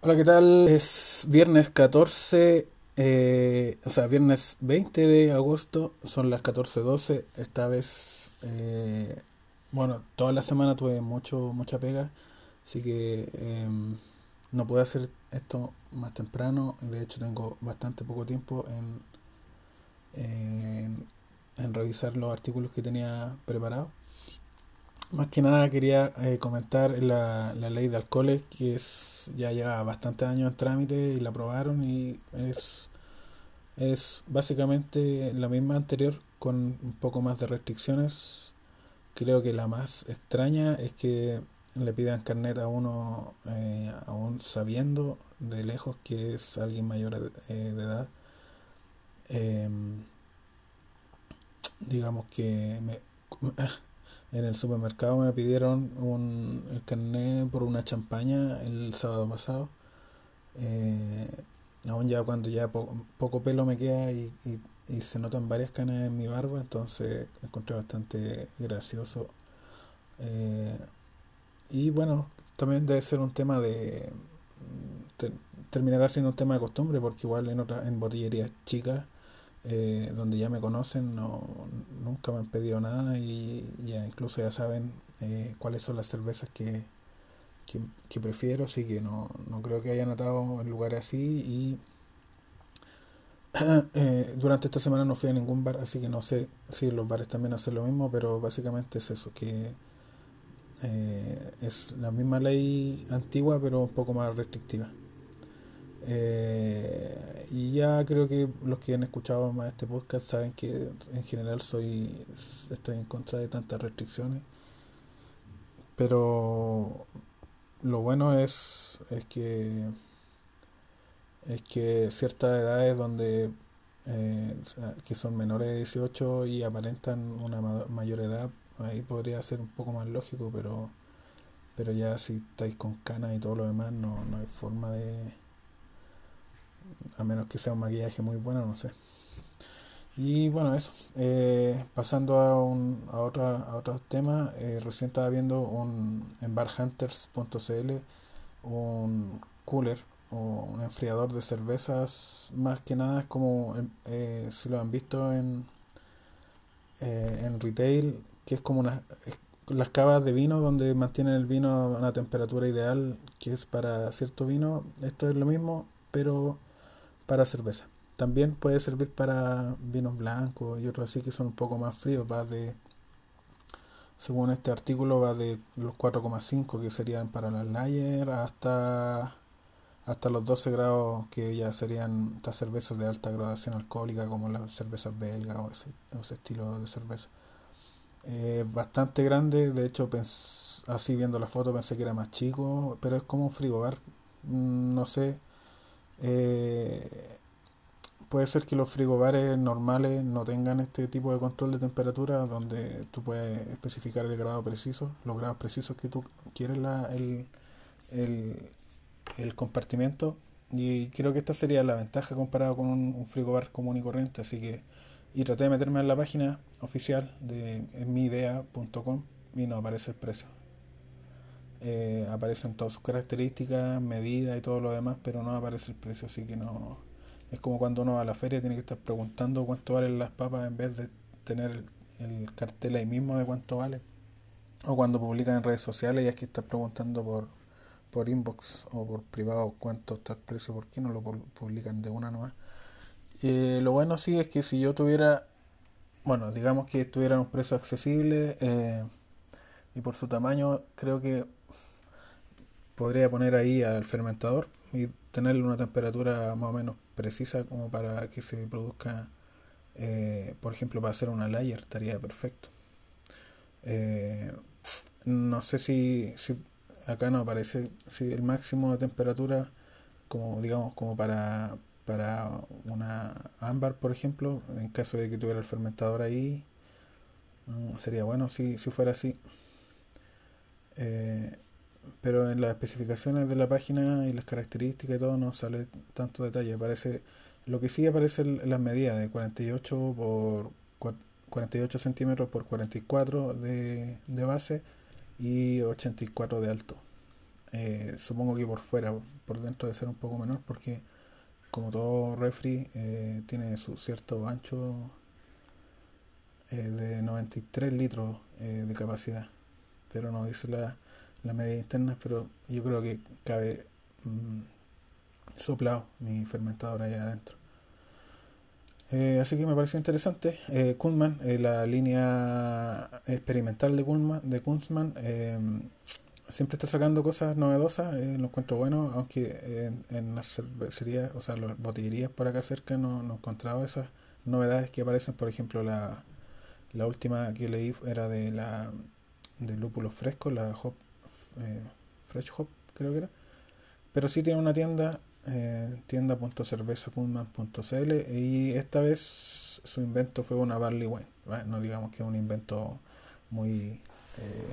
Hola, ¿qué tal? Es viernes 14, eh, o sea, viernes 20 de agosto, son las 14:12. Esta vez, eh, bueno, toda la semana tuve mucho, mucha pega, así que em, no pude hacer esto más temprano. De hecho, tengo bastante poco tiempo en, en, en revisar los artículos que tenía preparados. Más que nada quería eh, comentar la, la ley de alcoholes que es ya lleva bastantes años en trámite y la aprobaron y es, es básicamente la misma anterior con un poco más de restricciones. Creo que la más extraña es que le pidan carnet a uno eh, aún sabiendo de lejos que es alguien mayor eh, de edad. Em, digamos que me, En el supermercado me pidieron un, el carnet por una champaña el sábado pasado. Eh, aún ya cuando ya po- poco pelo me queda y, y, y se notan varias canas en mi barba, entonces encontré bastante gracioso. Eh, y bueno, también debe ser un tema de... ter- terminará siendo un tema de costumbre porque igual en otra, en botillerías chicas eh, donde ya me conocen, no, nunca me han pedido nada y ya incluso ya saben eh, cuáles son las cervezas que, que, prefiero, así que no, no creo que haya notado en lugares así y eh, durante esta semana no fui a ningún bar, así que no sé si los bares también hacen lo mismo, pero básicamente es eso, que eh, es la misma ley antigua pero un poco más restrictiva. Eh, y ya creo que los que han escuchado más este podcast saben que en general soy estoy en contra de tantas restricciones, pero lo bueno es es que es que ciertas edades donde eh, que son menores de 18 y aparentan una ma- mayor edad, ahí podría ser un poco más lógico, pero pero ya si estáis con canas y todo lo demás no, no hay forma de a menos que sea un maquillaje muy bueno, no sé. Y bueno, eso. Eh, pasando a, un, a, otra, a otros temas, eh, recién estaba viendo un, en barhunters.cl un cooler o un enfriador de cervezas. Más que nada es como, eh, si lo han visto en, eh, en retail, que es como una, las cavas de vino donde mantienen el vino a una temperatura ideal que es para cierto vino. Esto es lo mismo, pero para cerveza. También puede servir para vinos blancos y otros así que son un poco más fríos. Va de, según este artículo, va de los 4,5 que serían para las lager hasta, hasta los 12 grados que ya serían estas cervezas de alta graduación alcohólica como las cervezas belgas o ese, ese estilo de cerveza. Eh, bastante grande, de hecho así viendo la foto pensé que era más chico, pero es como un frigobar. Mm, No sé, eh, puede ser que los frigobares normales no tengan este tipo de control de temperatura donde tú puedes especificar el grado preciso, los grados precisos que tú quieres la, el, el, el compartimiento. Y creo que esta sería la ventaja comparado con un, un frigobar común y corriente. Así que, y traté de meterme en la página oficial de miidea.com y no aparece el precio. Eh, aparecen todas sus características, medidas y todo lo demás, pero no aparece el precio, así que no. Es como cuando uno va a la feria tiene que estar preguntando cuánto valen las papas en vez de tener el, el cartel ahí mismo de cuánto vale. O cuando publican en redes sociales y hay que estar preguntando por, por inbox o por privado cuánto está el precio, ¿por qué no lo pu- publican de una nomás? Eh, lo bueno sí es que si yo tuviera, bueno, digamos que tuviera un precio accesible eh, y por su tamaño, creo que podría poner ahí al fermentador y tenerle una temperatura más o menos precisa como para que se produzca, eh, por ejemplo, para hacer una layer estaría perfecto. Eh, no sé si, si acá no aparece si el máximo de temperatura como digamos como para para una ámbar por ejemplo en caso de que tuviera el fermentador ahí mm, sería bueno si, si fuera así Eh, pero en las especificaciones de la página y las características y todo no sale tanto detalle. Aparece, lo que sí aparece las medidas de 48 por cua- 48 centímetros por 44 de, de base y 84 de alto. Eh, supongo que por fuera, por dentro de ser un poco menor, porque como todo refri eh, tiene su cierto ancho eh, de 93 litros de capacidad, pero no dice la, la media interna, pero yo creo que cabe mm, soplado mi fermentador ahí adentro. Eh, así que me pareció interesante. Eh, eh, la línea experimental de, Kunzman, de Kunzman siempre está sacando cosas novedosas. lo encuentro bueno, aunque en, las cervecerías, o sea, las botillerías por acá cerca no, no he encontrado esas novedades que aparecen. Por ejemplo, la, la última que leí era de la de lúpulo fresco, la Hop, Fresh Hop, creo que era. Pero sí tiene una tienda eh, tienda.cervezakunman.cl y esta vez su invento fue una barley wine. No digamos que es un invento muy eh,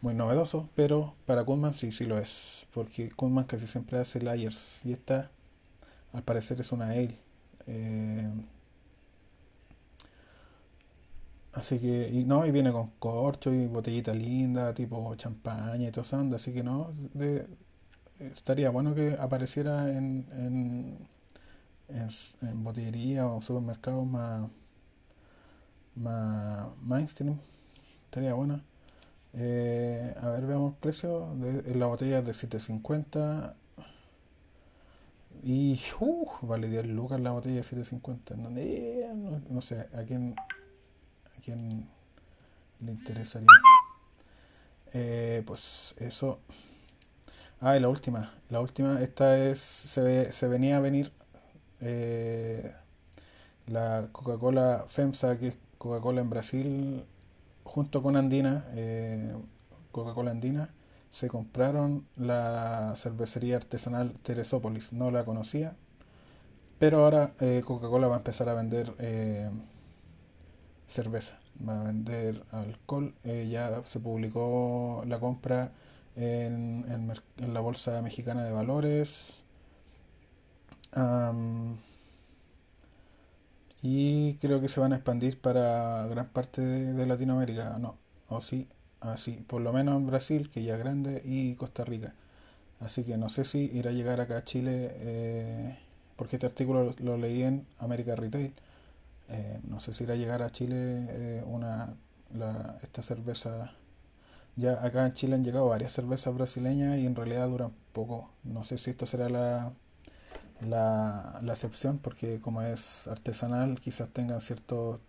muy novedoso, pero para Kunman sí, sí lo es, porque Kunman casi siempre hace layers y esta al parecer es una ale. Eh, así que, y no, y viene con corcho y botellita linda, tipo champaña y todo eso, así que no, de, estaría bueno que apareciera en, en, en, botillería o supermercados más, más mainstream. Estaría bueno. Eh, a ver, veamos el precio. De, la botella de 750. Y uh, vale 10 lucas la botella de 750. Eh, no, no, sé, ¿a quién, le interesaría? Eh, pues eso. Ah, y la última. La última, esta es. Se, se venía a venir eh, la Coca-Cola FEMSA, que es Coca-Cola en Brasil, junto con Andina, eh, Coca-Cola Andina, se compraron la cervecería artesanal Teresópolis. No la conocía, pero ahora Coca-Cola va a empezar a vender cerveza, va a vender alcohol. ya se publicó la compra en, en, la Bolsa Mexicana de Valores. y creo que se van a expandir para gran parte de, Latinoamérica. No, o sí, así, por lo menos en Brasil, que ya es grande, y Costa Rica. Así que no sé si irá a llegar acá a Chile, eh, porque este artículo lo, leí en América Retail. Eh, no sé si irá a llegar a Chile eh, una, la, esta cerveza ya acá en Chile han llegado varias cervezas brasileñas y en realidad duran poco. No sé si esto será la, la, la excepción porque como es artesanal quizás tengan ciertos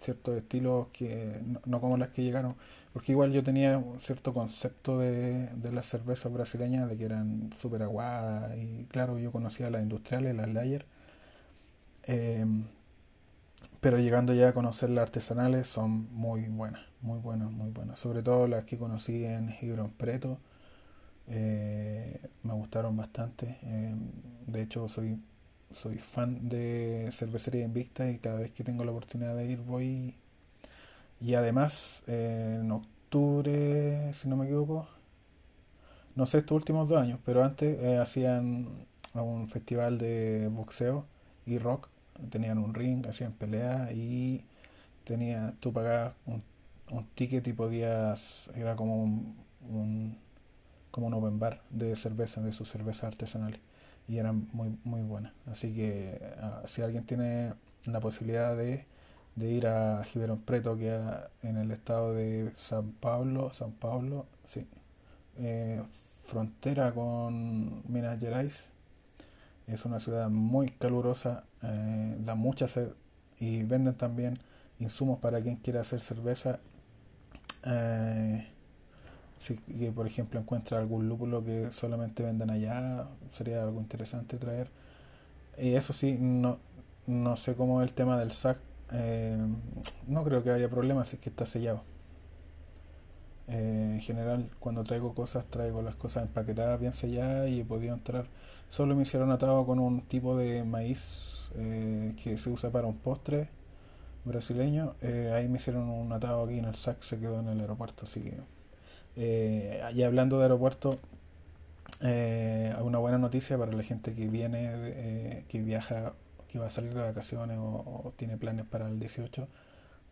ciertos estilos que no, como las que llegaron. Porque igual yo tenía un cierto concepto de, de las cervezas brasileñas de que eran súper aguadas y claro, yo conocía las industriales, las layer. Eh, pero llegando ya a conocer las artesanales son muy buenas, muy buenas, muy buenas. Sobre todo las que conocí en Gibron Preto. Eh, me gustaron bastante. Eh, de hecho, soy, soy fan de Cervecería Invicta y cada vez que tengo la oportunidad de ir voy. Y además, eh, en octubre, si no me equivoco, no sé estos últimos dos años, pero antes hacían un festival de boxeo y rock tenían un ring, hacían peleas y tenía, tú pagabas un, un ticket y podías, era como un, como un open bar de cerveza, de sus cervezas artesanales y eran muy muy buenas. Así que ah, si alguien tiene la posibilidad de, de ir a Giverón Preto, que en el estado de San Pablo, San Pablo, sí, eh, frontera con Minas Gerais, es una ciudad muy calurosa, eh, da mucha sed y venden también insumos para quien quiera hacer cerveza. Eh, si por ejemplo encuentra algún lúpulo que solamente venden allá, sería algo interesante traer. Y eso sí, no, no sé cómo es el tema del SAC. Eh, no creo que haya problemas es que está sellado. Eh, en general, cuando traigo cosas, traigo las cosas empaquetadas, bien selladas y he podido entrar. Solo me hicieron atado con un tipo de maíz eh, que se usa para un postre brasileño. Eh, ahí me hicieron un atado aquí en el sac, se quedó en el aeropuerto. Así que, y hablando de aeropuerto, una buena noticia para la gente que viene, que viaja, que va a salir de vacaciones o, tiene planes para el 18.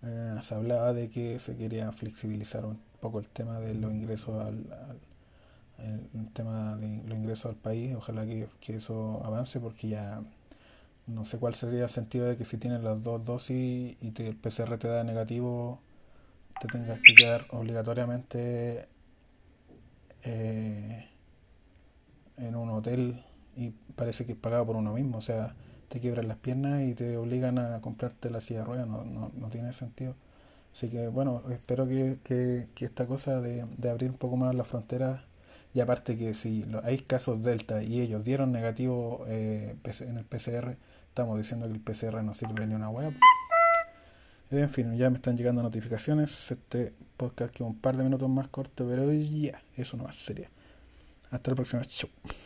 Se hablaba de que se quería flexibilizar un poco el tema de los ingresos al, el, tema de los ingresos al país. Ojalá que, que eso avance porque ya no sé cuál sería el sentido de que si tienes las dos dosis y te, el PCR te da negativo, te tengas que quedar obligatoriamente eh, en un hotel y parece que es pagado por uno mismo. O sea, te quiebran las piernas y te obligan a comprarte la silla de ruedas. No, no, no tiene sentido. Así que bueno, espero que, que, que esta cosa de, de, abrir un poco más las fronteras y aparte que si hay casos Delta y ellos dieron negativo eh, en el PCR, estamos diciendo que el PCR no sirve ni una web. En fin, ya me están llegando notificaciones. Este podcast que un par de minutos más corto, pero ya, eso no más sería. Hasta la próxima. Chau.